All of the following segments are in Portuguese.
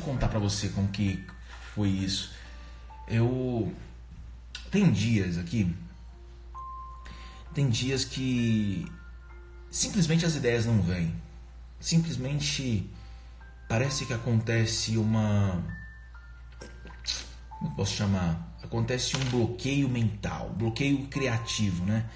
eu contar para você como que foi isso. Eu tem dias aqui, tem dias que simplesmente as ideias não vêm. Simplesmente parece que acontece uma como posso chamar? Acontece um bloqueio mental, bloqueio criativo, né?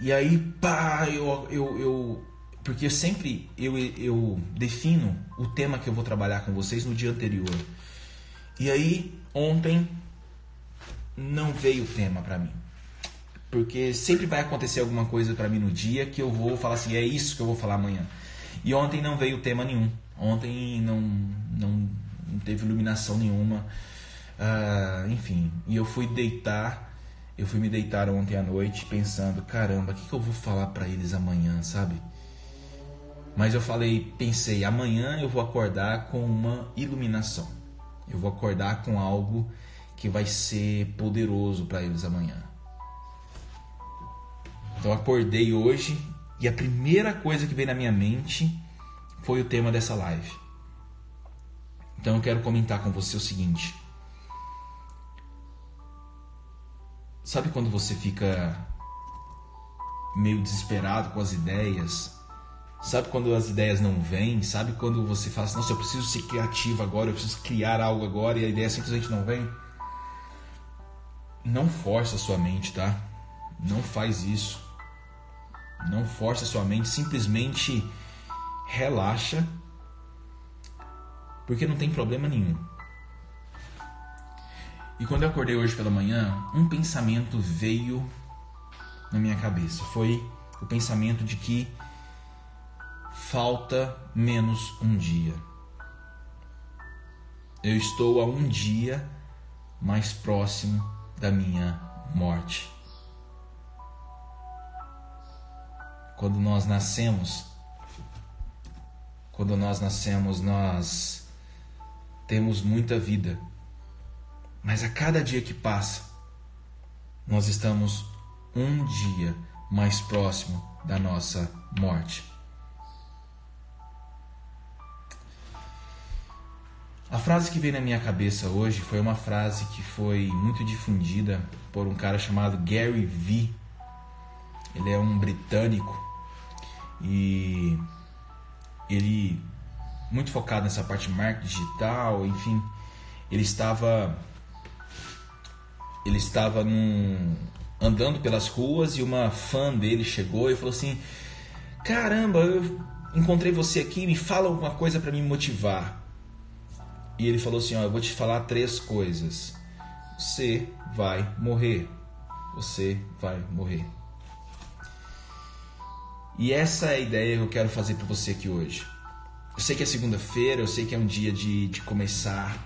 E aí, pá, eu, eu, eu porque sempre eu, eu defino o tema que eu vou trabalhar com vocês no dia anterior. E aí, ontem não veio o tema para mim. Porque sempre vai acontecer alguma coisa para mim no dia que eu vou falar assim, é isso que eu vou falar amanhã. E ontem não veio tema nenhum. Ontem não, não, não teve iluminação nenhuma. Ah, enfim, e eu fui deitar, eu fui me deitar ontem à noite pensando, caramba, o que, que eu vou falar para eles amanhã, sabe? Mas eu falei, pensei, amanhã eu vou acordar com uma iluminação. Eu vou acordar com algo que vai ser poderoso para eles amanhã. Então acordei hoje e a primeira coisa que veio na minha mente foi o tema dessa live. Então eu quero comentar com você o seguinte. Sabe quando você fica meio desesperado com as ideias, Sabe quando as ideias não vêm? Sabe quando você fala assim, nossa, eu preciso ser criativo agora, eu preciso criar algo agora e a ideia simplesmente não vem? Não força a sua mente, tá? Não faz isso. Não força a sua mente, simplesmente relaxa, porque não tem problema nenhum. E quando eu acordei hoje pela manhã, um pensamento veio na minha cabeça. Foi o pensamento de que falta menos um dia. Eu estou a um dia mais próximo da minha morte. Quando nós nascemos, quando nós nascemos, nós temos muita vida. Mas a cada dia que passa, nós estamos um dia mais próximo da nossa morte. A frase que veio na minha cabeça hoje foi uma frase que foi muito difundida por um cara chamado Gary Vee. Ele é um britânico e ele muito focado nessa parte de marketing digital, enfim, ele estava ele estava num, andando pelas ruas e uma fã dele chegou e falou assim: "Caramba, eu encontrei você aqui, me fala alguma coisa para me motivar". E ele falou assim: ó, eu vou te falar três coisas. Você vai morrer. Você vai morrer. E essa é a ideia que eu quero fazer para você aqui hoje. Eu sei que é segunda-feira, eu sei que é um dia de, de começar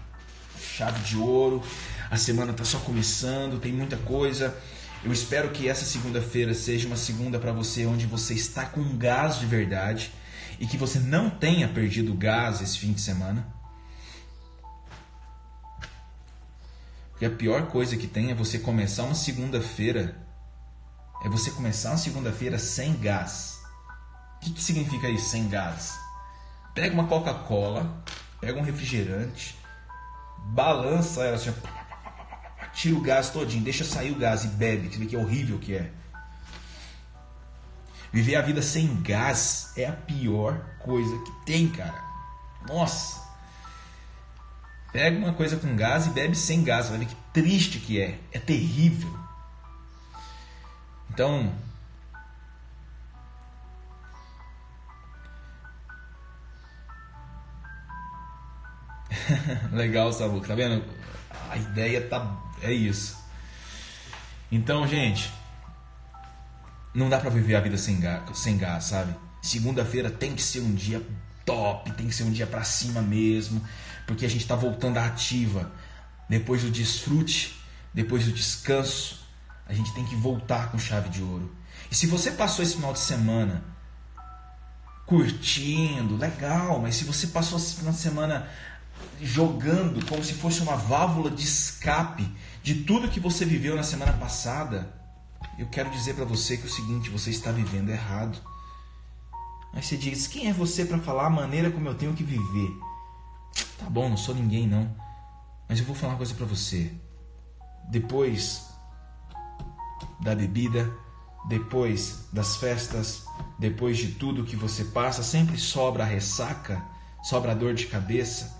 chave de ouro. A semana está só começando, tem muita coisa. Eu espero que essa segunda-feira seja uma segunda para você onde você está com gás de verdade e que você não tenha perdido gás esse fim de semana Porque a pior coisa que tem é você começar uma segunda-feira. É você começar uma segunda-feira sem gás. O que, que significa isso, sem gás? Pega uma Coca-Cola, pega um refrigerante, balança ela assim, tira o gás todinho, deixa sair o gás e bebe, que vê que é horrível que é. Viver a vida sem gás é a pior coisa que tem, cara. Nossa. Pega uma coisa com gás e bebe sem gás. Ver que triste que é. É terrível. Então. Legal, Sabu. Tá vendo? A ideia tá. É isso. Então, gente. Não dá pra viver a vida sem gás, sem gás sabe? Segunda-feira tem que ser um dia top, tem que ser um dia pra cima mesmo porque a gente está voltando à ativa. Depois do desfrute, depois do descanso, a gente tem que voltar com chave de ouro. E se você passou esse final de semana curtindo, legal, mas se você passou esse final de semana jogando como se fosse uma válvula de escape de tudo que você viveu na semana passada, eu quero dizer para você que é o seguinte, você está vivendo errado. Aí você diz: "Quem é você para falar a maneira como eu tenho que viver?" Tá bom, não sou ninguém não. Mas eu vou falar uma coisa para você. Depois da bebida, depois das festas, depois de tudo que você passa, sempre sobra a ressaca, sobra a dor de cabeça.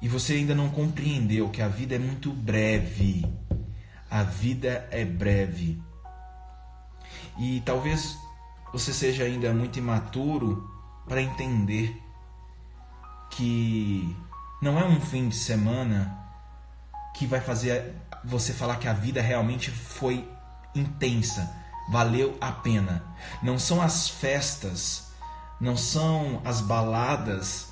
E você ainda não compreendeu que a vida é muito breve. A vida é breve. E talvez você seja ainda muito imaturo para entender que não é um fim de semana que vai fazer você falar que a vida realmente foi intensa, valeu a pena. Não são as festas, não são as baladas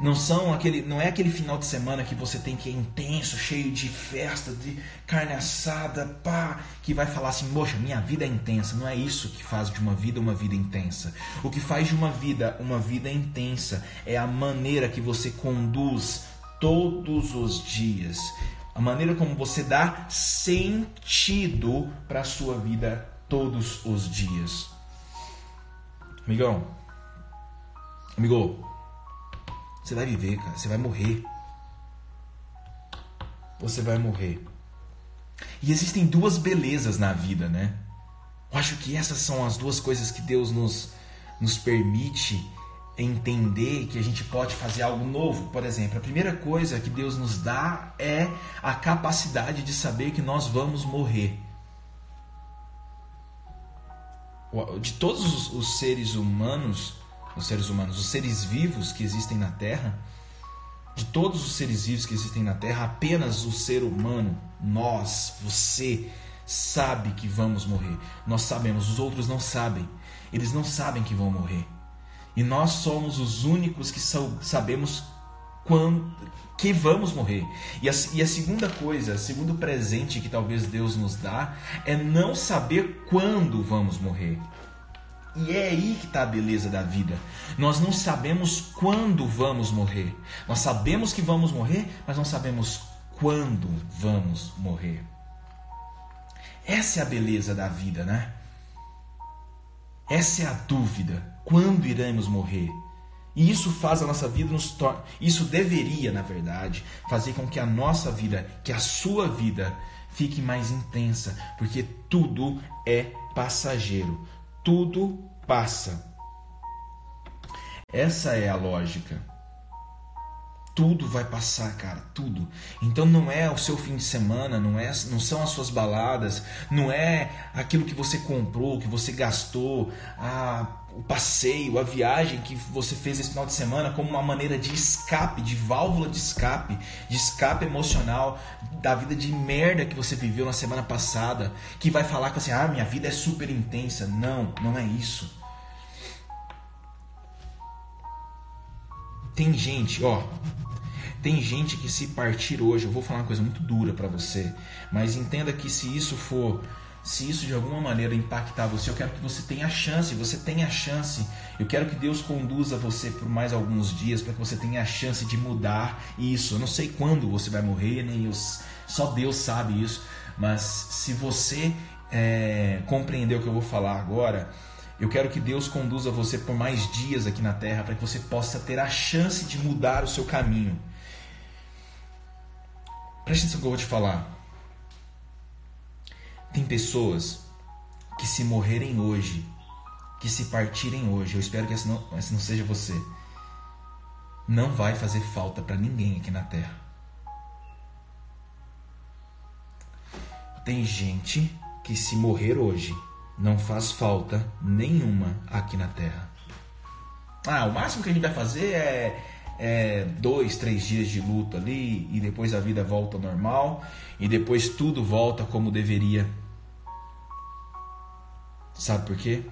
não são aquele, não é aquele final de semana que você tem que ir intenso, cheio de festa, de carne assada, pá, que vai falar assim, poxa, minha vida é intensa. Não é isso que faz de uma vida uma vida intensa. O que faz de uma vida uma vida intensa é a maneira que você conduz todos os dias, a maneira como você dá sentido para a sua vida todos os dias. Amigão, amigo, você vai viver, cara. Você vai morrer. Você vai morrer. E existem duas belezas na vida, né? Eu acho que essas são as duas coisas que Deus nos, nos permite entender que a gente pode fazer algo novo. Por exemplo, a primeira coisa que Deus nos dá é a capacidade de saber que nós vamos morrer. De todos os, seres humanos, os seres humanos, os seres vivos que existem na Terra, de todos os seres vivos que existem na Terra, apenas o ser humano, nós, você, sabe que vamos morrer. Nós sabemos, os outros não sabem. Eles não sabem que vão morrer. E nós somos os únicos que sabemos quando que vamos morrer. E a, e a segunda coisa, o segundo presente que talvez Deus nos dá é não saber quando vamos morrer. E é aí que está a beleza da vida. Nós não sabemos quando vamos morrer. Nós sabemos que vamos morrer, mas não sabemos quando vamos morrer. Essa é a beleza da vida, né? Essa é a dúvida. Quando iremos morrer? E isso faz a nossa vida nos tornar. Isso deveria, na verdade, fazer com que a nossa vida, que a sua vida, fique mais intensa, porque tudo é passageiro tudo passa. Essa é a lógica. Tudo vai passar, cara, tudo. Então não é o seu fim de semana, não é, não são as suas baladas, não é aquilo que você comprou, que você gastou, a, o passeio, a viagem que você fez esse final de semana como uma maneira de escape, de válvula de escape, de escape emocional da vida de merda que você viveu na semana passada, que vai falar que assim, ah, minha vida é super intensa. Não, não é isso. Tem gente, ó, tem gente que se partir hoje, eu vou falar uma coisa muito dura para você, mas entenda que se isso for, se isso de alguma maneira impactar você, eu quero que você tenha a chance, você tenha a chance. Eu quero que Deus conduza você por mais alguns dias para que você tenha a chance de mudar isso. Eu não sei quando você vai morrer, nem os, só Deus sabe isso, mas se você é, compreender o que eu vou falar agora, eu quero que Deus conduza você por mais dias aqui na terra para que você possa ter a chance de mudar o seu caminho. Preste atenção no que eu vou te falar. Tem pessoas que se morrerem hoje, que se partirem hoje, eu espero que essa não, essa não seja você, não vai fazer falta para ninguém aqui na terra. Tem gente que se morrer hoje não faz falta nenhuma aqui na Terra. Ah, o máximo que a gente vai fazer é, é dois, três dias de luta ali e depois a vida volta ao normal e depois tudo volta como deveria. Sabe por quê?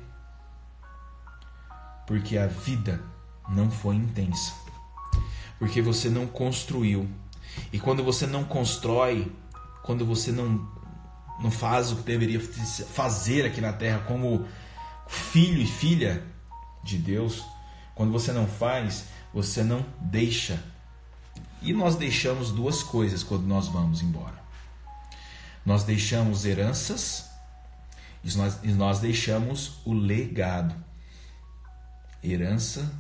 Porque a vida não foi intensa. Porque você não construiu. E quando você não constrói, quando você não não faz o que deveria fazer aqui na terra como filho e filha de Deus, quando você não faz, você não deixa. E nós deixamos duas coisas quando nós vamos embora. Nós deixamos heranças e nós, e nós deixamos o legado. Herança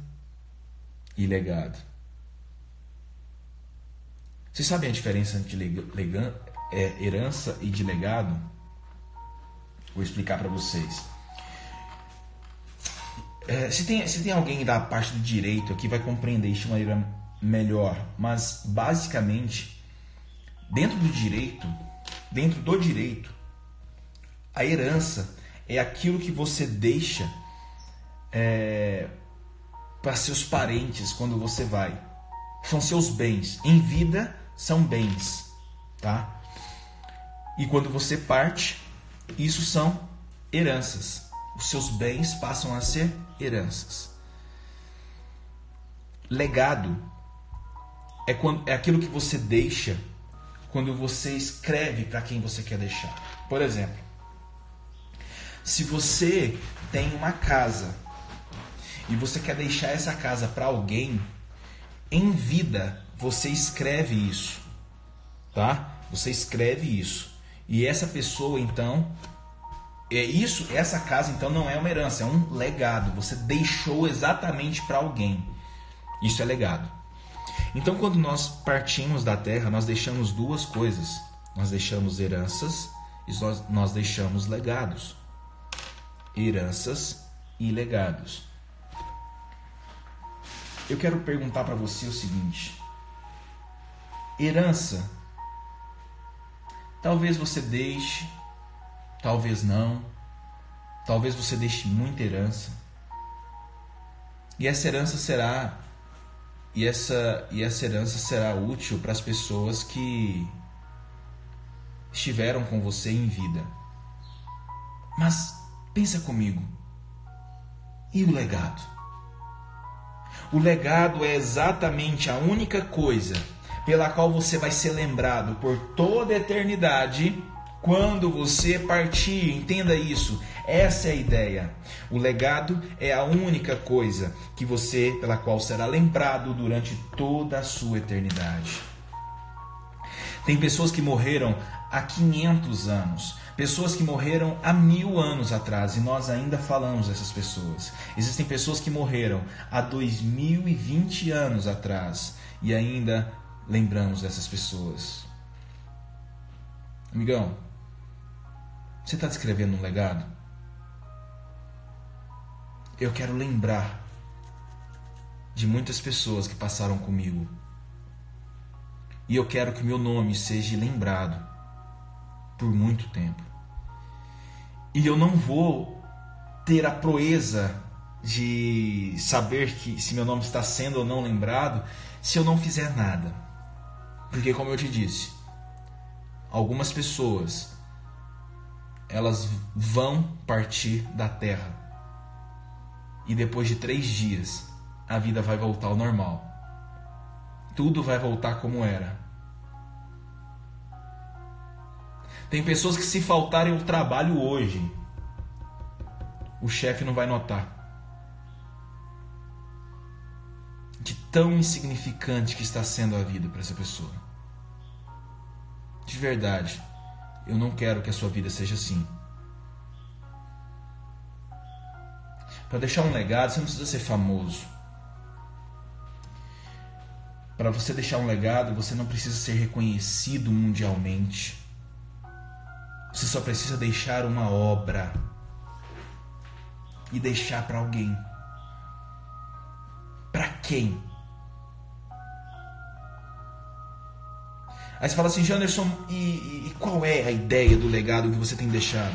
e legado. Vocês sabem a diferença entre é, herança e de legado? Vou explicar para vocês. É, se, tem, se tem alguém da parte do direito aqui, vai compreender isso de maneira melhor. Mas, basicamente, dentro do direito, dentro do direito, a herança é aquilo que você deixa é, para seus parentes quando você vai. São seus bens. Em vida, são bens. Tá? E quando você parte, isso são heranças. Os seus bens passam a ser heranças. Legado é, quando, é aquilo que você deixa quando você escreve para quem você quer deixar. Por exemplo, se você tem uma casa e você quer deixar essa casa para alguém, em vida você escreve isso, tá? Você escreve isso. E essa pessoa então é isso, essa casa então não é uma herança, é um legado. Você deixou exatamente para alguém. Isso é legado. Então, quando nós partimos da terra, nós deixamos duas coisas. Nós deixamos heranças e nós, nós deixamos legados. Heranças e legados. Eu quero perguntar para você o seguinte: herança, talvez você deixe, talvez não, talvez você deixe muita herança. E essa herança será e essa, e essa herança será útil para as pessoas que estiveram com você em vida. Mas pensa comigo. E o legado? O legado é exatamente a única coisa pela qual você vai ser lembrado por toda a eternidade quando você partir. Entenda isso. Essa é a ideia. O legado é a única coisa que você pela qual será lembrado durante toda a sua eternidade. Tem pessoas que morreram há 500 anos, pessoas que morreram há mil anos atrás e nós ainda falamos dessas pessoas. Existem pessoas que morreram há 2020 anos atrás e ainda lembramos dessas pessoas. Amigão, você está descrevendo um legado? eu quero lembrar de muitas pessoas que passaram comigo. E eu quero que meu nome seja lembrado por muito tempo. E eu não vou ter a proeza de saber que se meu nome está sendo ou não lembrado se eu não fizer nada. Porque como eu te disse, algumas pessoas elas vão partir da terra e depois de três dias a vida vai voltar ao normal. Tudo vai voltar como era. Tem pessoas que, se faltarem o trabalho hoje, o chefe não vai notar. De tão insignificante que está sendo a vida para essa pessoa. De verdade, eu não quero que a sua vida seja assim. Para deixar um legado, você não precisa ser famoso. Para você deixar um legado, você não precisa ser reconhecido mundialmente. Você só precisa deixar uma obra e deixar para alguém. Para quem? Aí você fala assim, Janderson, e, e, qual é a ideia do legado que você tem deixado?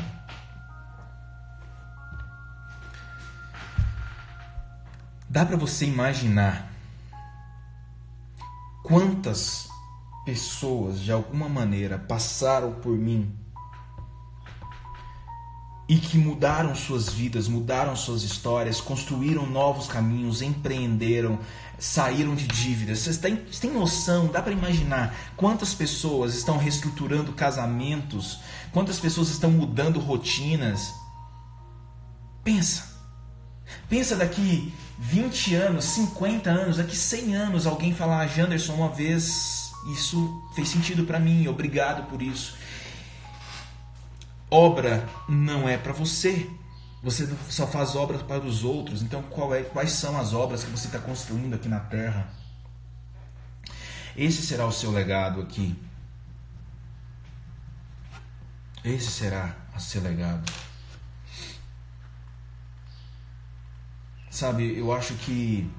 Dá para você imaginar quantas pessoas de alguma maneira passaram por mim e que mudaram suas vidas, mudaram suas histórias, construíram novos caminhos, empreenderam, saíram de dívidas. Vocês têm, vocês têm noção? Dá para imaginar quantas pessoas estão reestruturando casamentos, quantas pessoas estão mudando rotinas? Pensa. Pensa daqui 20 anos, 50 anos, daqui 100 anos, alguém falar, Janderson, uma vez isso fez sentido para mim, obrigado por isso. Obra não é para você. Você só faz obras para os outros. Então, é, quais são as obras que você está construindo aqui na Terra? Esse será o seu legado aqui. Esse será o seu legado. Sabe, eu acho que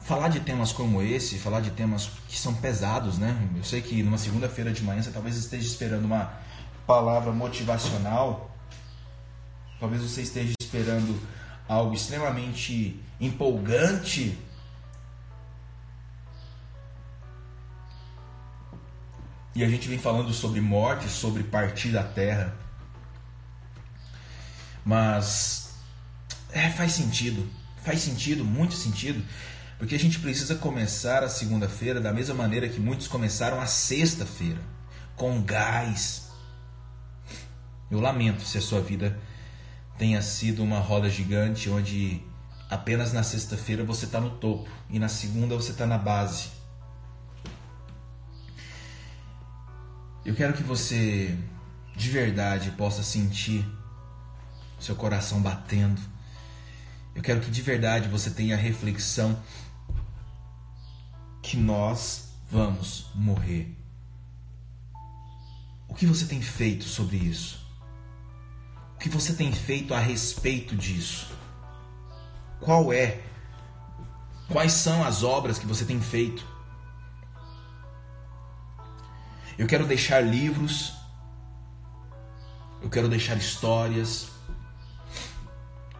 falar de temas como esse, falar de temas que são pesados, né? Eu sei que numa segunda-feira de manhã você talvez esteja esperando uma palavra motivacional, talvez você esteja esperando algo extremamente empolgante. E a gente vem falando sobre morte, sobre partir da terra. Mas é, faz sentido. Faz sentido, muito sentido. Porque a gente precisa começar a segunda-feira da mesma maneira que muitos começaram a sexta-feira, com gás. Eu lamento se a sua vida tenha sido uma roda gigante onde apenas na sexta-feira você está no topo e na segunda você está na base. Eu quero que você de verdade possa sentir seu coração batendo. Eu quero que de verdade você tenha a reflexão que nós vamos morrer. O que você tem feito sobre isso? Que você tem feito a respeito disso? Qual é? Quais são as obras que você tem feito? Eu quero deixar livros, eu quero deixar histórias,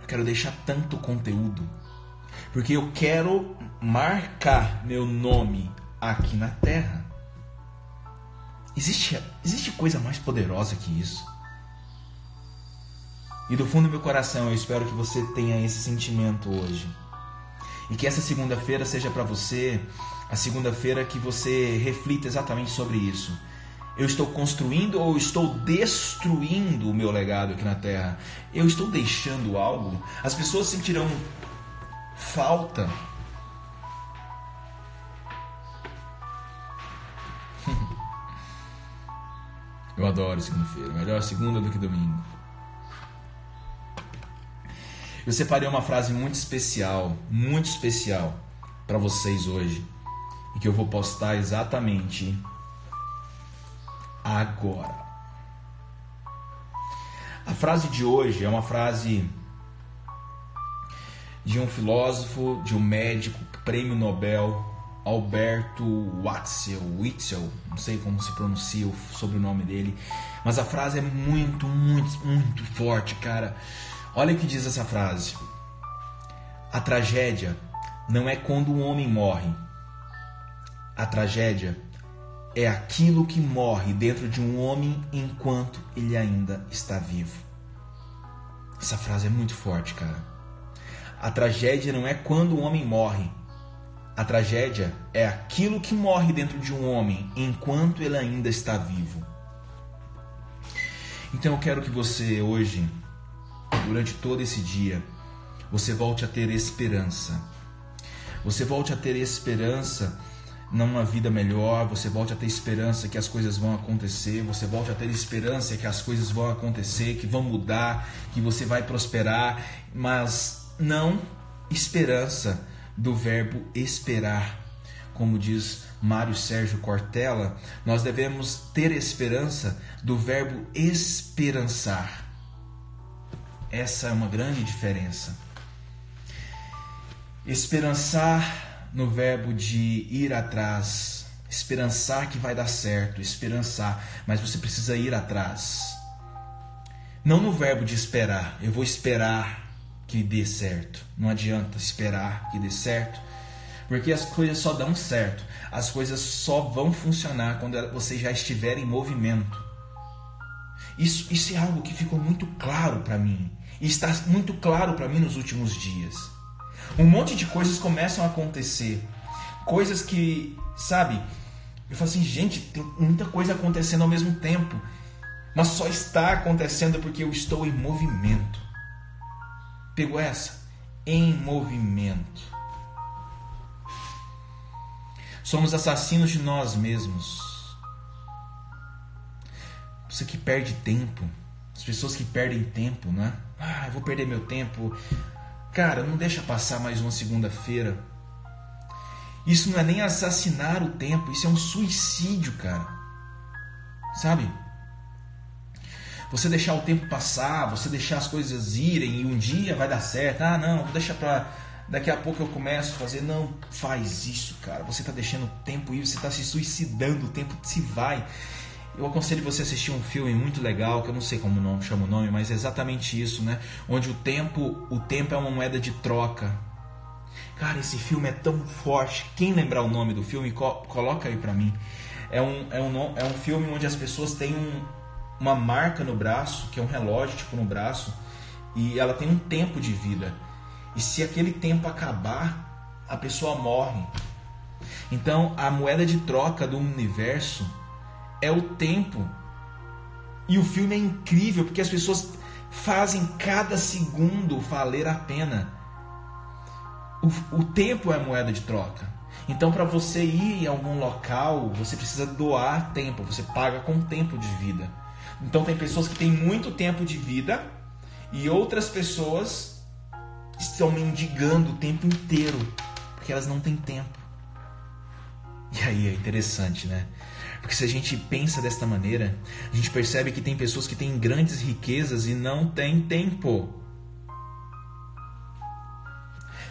eu quero deixar tanto conteúdo porque eu quero marcar meu nome aqui na terra. Existe, existe coisa mais poderosa que isso? E do fundo do meu coração eu espero que você tenha esse sentimento hoje. E que essa segunda-feira seja para você a segunda-feira que você reflita exatamente sobre isso. Eu estou construindo ou estou destruindo o meu legado aqui na Terra? Eu estou deixando algo? As pessoas sentirão falta. Eu adoro segunda-feira. Melhor segunda do que domingo. Eu separei uma frase muito especial, muito especial para vocês hoje e que eu vou postar exatamente agora. A frase de hoje é uma frase de um filósofo, de um médico, prêmio Nobel, Alberto Watzel, Witzel, não sei como se pronuncia o sobrenome dele, mas a frase é muito, muito, muito forte, cara. Olha o que diz essa frase. A tragédia não é quando um homem morre. A tragédia é aquilo que morre dentro de um homem enquanto ele ainda está vivo. Essa frase é muito forte, cara. A tragédia não é quando o homem morre. A tragédia é aquilo que morre dentro de um homem enquanto ele ainda está vivo. Então eu quero que você hoje, durante todo esse dia, você volte a ter esperança. Você volte a ter esperança numa vida melhor, você volte a ter esperança que as coisas vão acontecer, você volte a ter esperança que as coisas vão acontecer, que vão mudar, que você vai prosperar, mas não esperança do verbo esperar. Como diz Mário Sérgio Cortella, nós devemos ter esperança do verbo esperançar. Essa é uma grande diferença. Esperançar no verbo de ir atrás, esperançar que vai dar certo, esperançar, mas você precisa ir atrás. Não no verbo de esperar, eu vou esperar que dê certo. Não adianta esperar que dê certo, porque as coisas só dão certo. As coisas só vão funcionar quando você já estiver em movimento. Isso, isso é algo que ficou muito claro para mim. E está muito claro para mim nos últimos dias. Um monte de coisas começam a acontecer. Coisas que, sabe, eu falo assim, gente, tem muita coisa acontecendo ao mesmo tempo. Mas só está acontecendo porque eu estou em movimento. Pegou essa? Em movimento. Somos assassinos de nós mesmos. Você que perde tempo. As pessoas que perdem tempo, né? Ah, eu vou perder meu tempo. Cara, não deixa passar mais uma segunda-feira. Isso não é nem assassinar o tempo, isso é um suicídio, cara. Sabe? Você deixar o tempo passar, você deixar as coisas irem e um dia vai dar certo. Ah, não, vou deixar pra. Daqui a pouco eu começo a fazer. Não, faz isso, cara. Você tá deixando o tempo ir, você tá se suicidando, o tempo se vai. Eu aconselho você a assistir um filme muito legal, que eu não sei como não chama o nome, mas é exatamente isso, né? Onde o tempo, o tempo é uma moeda de troca. Cara, esse filme é tão forte. Quem lembrar o nome do filme, coloca aí pra mim. É um, é um, é um filme onde as pessoas têm um, uma marca no braço, que é um relógio tipo no braço, e ela tem um tempo de vida. E se aquele tempo acabar, a pessoa morre. Então, a moeda de troca do universo é o tempo. E o filme é incrível porque as pessoas fazem cada segundo valer a pena. O, o tempo é moeda de troca. Então, para você ir em algum local, você precisa doar tempo. Você paga com tempo de vida. Então, tem pessoas que têm muito tempo de vida e outras pessoas estão mendigando o tempo inteiro porque elas não têm tempo. E aí é interessante, né? Porque se a gente pensa desta maneira, a gente percebe que tem pessoas que têm grandes riquezas e não têm tempo.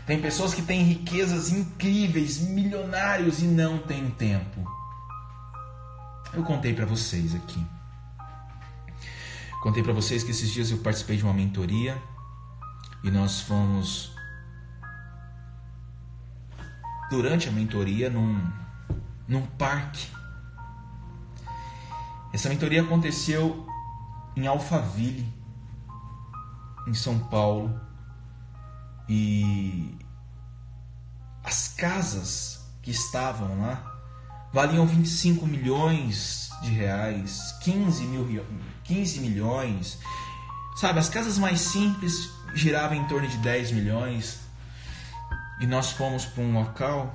Tem pessoas que têm riquezas incríveis, milionários e não têm tempo. Eu contei para vocês aqui. Contei para vocês que esses dias eu participei de uma mentoria e nós fomos durante a mentoria num, num parque. Essa mentoria aconteceu em Alphaville, em São Paulo. E as casas que estavam lá valiam 25 milhões de reais, 15, mil, 15 milhões. Sabe, as casas mais simples giravam em torno de 10 milhões. E nós fomos para um local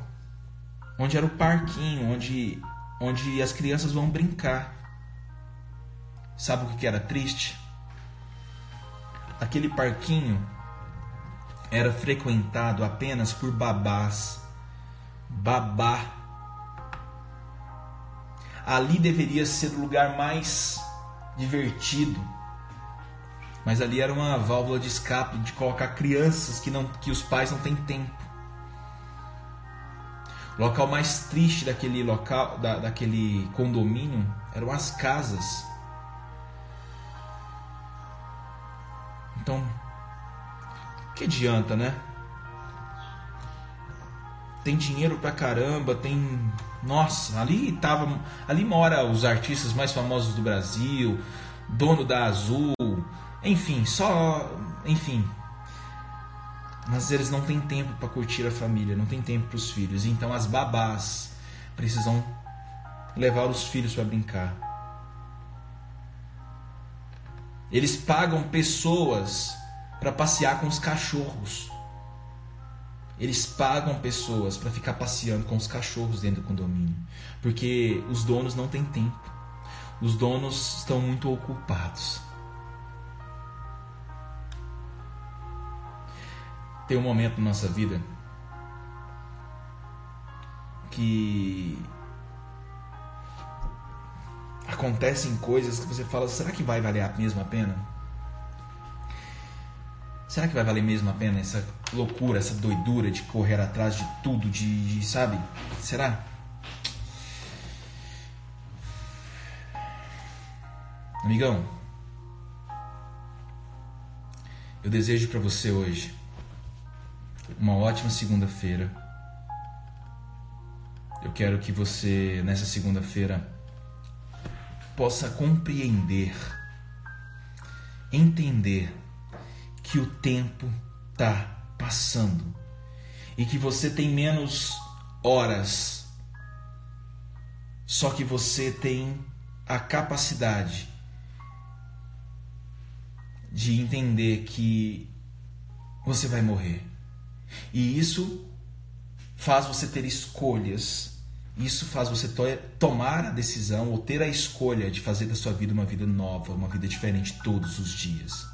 onde era o parquinho, onde, onde as crianças vão brincar. Sabe o que era triste? Aquele parquinho era frequentado apenas por babás. Babá. Ali deveria ser o lugar mais divertido. Mas ali era uma válvula de escape de colocar crianças que não que os pais não têm tempo. O local mais triste daquele local, da, daquele condomínio eram as casas. Então, que adianta, né? Tem dinheiro pra caramba, tem. Nossa, ali tava. Ali mora os artistas mais famosos do Brasil, dono da Azul, enfim, só. Enfim. Mas eles não têm tempo para curtir a família, não tem tempo para os filhos. Então as babás precisam levar os filhos para brincar. Eles pagam pessoas para passear com os cachorros. Eles pagam pessoas para ficar passeando com os cachorros dentro do condomínio, porque os donos não têm tempo. Os donos estão muito ocupados. Tem um momento na nossa vida que acontecem coisas que você fala: será que vai valer a mesma pena? Será que vai valer mesmo a pena essa loucura, essa doidura de correr atrás de tudo, de, de sabe? Será? Amigão, eu desejo para você hoje uma ótima segunda-feira. Eu quero que você, nessa segunda-feira, possa compreender, entender que o tempo está passando e que você tem menos horas, só que você tem a capacidade de entender que você vai morrer. E isso faz você ter escolhas. Isso faz você to tomar a decisão ou ter a escolha de fazer da sua vida uma vida nova, uma vida diferente todos os dias.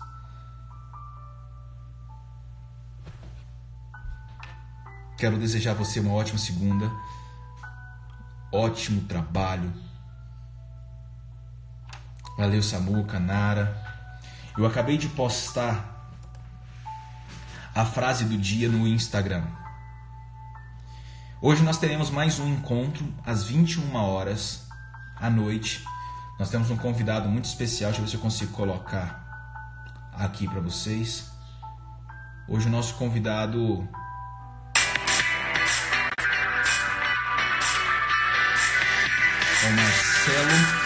Quero desejar a você uma ótima segunda. Ótimo trabalho. Valeu, Samuca, Nara. Eu acabei de postar a frase do dia no Instagram. Hoje nós teremos mais um encontro às 21 horas à noite. Nós temos um convidado muito especial, deixa eu ver se eu consigo colocar aqui para vocês. Hoje o nosso convidado é o Marcelo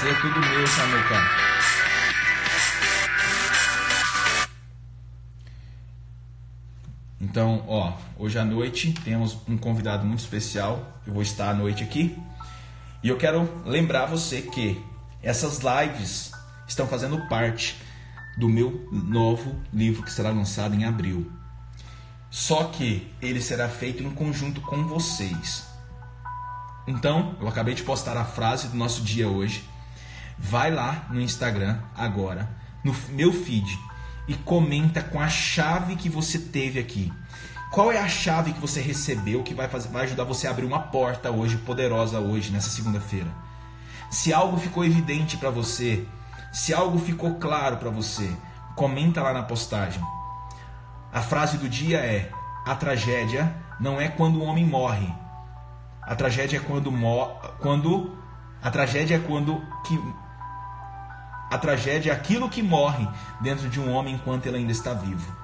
Prazer é tudo meu, Samuca. Então, ó, hoje à noite temos um convidado muito especial. Eu vou estar à noite aqui. E eu quero lembrar você que essas lives estão fazendo parte do meu novo livro que será lançado em abril. Só que ele será feito em conjunto com vocês. Então, eu acabei de postar a frase do nosso dia hoje. Vai lá no Instagram agora, no meu feed, e comenta com a chave que você teve aqui. Qual é a chave que você recebeu que vai, fazer, vai ajudar você a abrir uma porta hoje, poderosa hoje, nessa segunda-feira? Se algo ficou evidente para você, se algo ficou claro para você, comenta lá na postagem. A frase do dia é: a tragédia não é quando o homem morre. A tragédia é quando quando a tragédia é quando que a tragédia é aquilo que morre dentro de um homem enquanto ele ainda está vivo.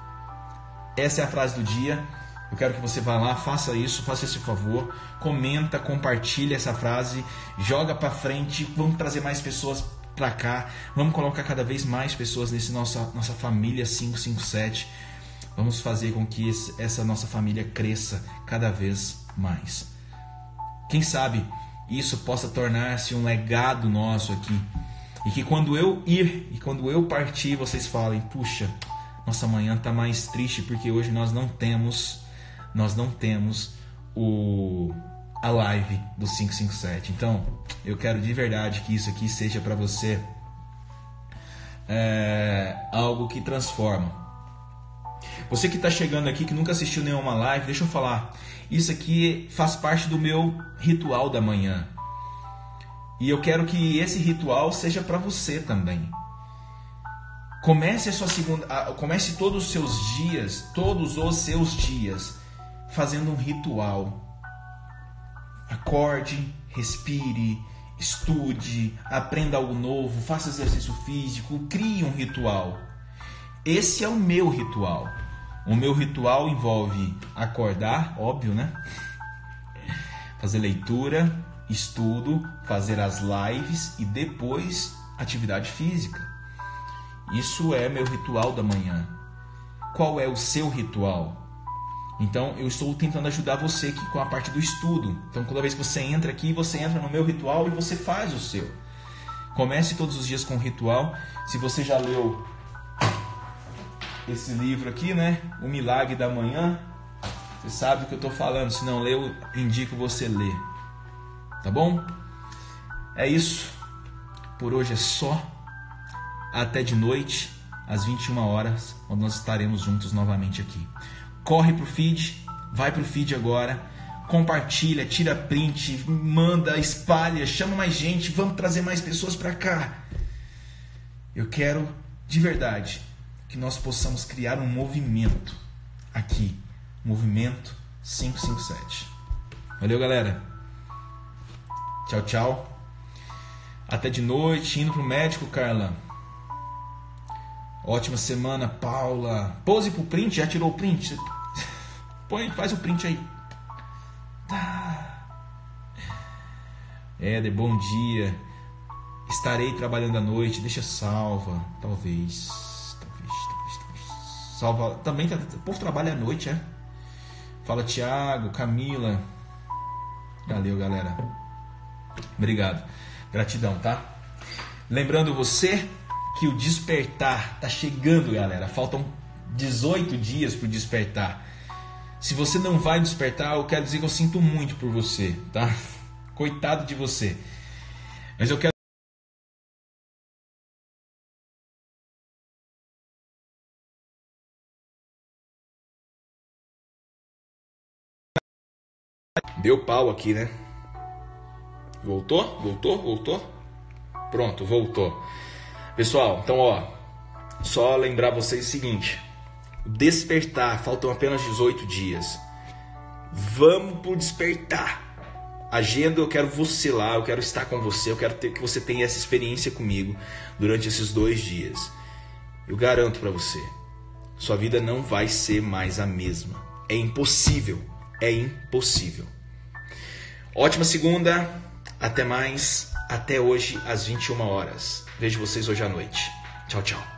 Essa é a frase do dia. Eu quero que você vá lá, faça isso, faça esse favor, comenta, compartilha essa frase, joga para frente, vamos trazer mais pessoas para cá, vamos colocar cada vez mais pessoas nesse nossa nossa família 557. Vamos fazer com que essa nossa família cresça cada vez mais. Quem sabe isso possa tornar-se um legado nosso aqui e que quando eu ir e quando eu partir, vocês falem: "Puxa, nossa manhã tá mais triste porque hoje nós não temos nós não temos o a live do 557". Então, eu quero de verdade que isso aqui seja para você é, algo que transforma. Você que está chegando aqui que nunca assistiu nenhuma live, deixa eu falar. Isso aqui faz parte do meu ritual da manhã. E eu quero que esse ritual seja para você também. Comece a sua segunda, comece todos os seus dias, todos os seus dias fazendo um ritual. Acorde, respire, estude, aprenda algo novo, faça exercício físico, crie um ritual. Esse é o meu ritual. O meu ritual envolve acordar, óbvio, né? Fazer leitura, estudo, fazer as lives e depois atividade física. Isso é meu ritual da manhã. Qual é o seu ritual? Então eu estou tentando ajudar você aqui com a parte do estudo. Então toda vez que você entra aqui, você entra no meu ritual e você faz o seu. Comece todos os dias com um ritual. Se você já leu esse livro aqui, né? O Milagre da Manhã, você sabe o que eu estou falando. Se não leu, indico você ler. Tá bom? É isso. Por hoje é só. Até de noite, às 21 horas, quando nós estaremos juntos novamente aqui. Corre pro feed, vai pro feed agora, compartilha, tira print, manda, espalha, chama mais gente, vamos trazer mais pessoas para cá. Eu quero de verdade que nós possamos criar um movimento aqui, movimento 557. Valeu, galera. Tchau, tchau. Até de noite, indo pro médico, Carla. Ótima semana, Paula. Pose pro print, já tirou o print? Põe, faz o print aí. Tá. Éder, bom dia. Estarei trabalhando à noite, deixa salva. Talvez. Talvez, talvez, talvez. Salva. Também, tá, o povo trabalha à noite, é? Fala, Thiago, Camila. Valeu, galera. Obrigado. Gratidão, tá? Lembrando você que o despertar tá chegando, galera. Faltam 18 dias para despertar. Se você não vai despertar, eu quero dizer que eu sinto muito por você, tá? Coitado de você. Mas eu quero Deu pau aqui, né? Voltou? Voltou? Voltou? Pronto, voltou. Pessoal, então ó, só lembrar vocês o seguinte: despertar, faltam apenas 18 dias. Vamos pro despertar. Agenda, eu quero você lá, eu quero estar com você, eu quero ter, que você tenha essa experiência comigo durante esses dois dias. Eu garanto para você, sua vida não vai ser mais a mesma. É impossível, é impossível. Ótima segunda, até mais, até hoje às 21 horas. Vejo vocês hoje à noite. Tchau, tchau.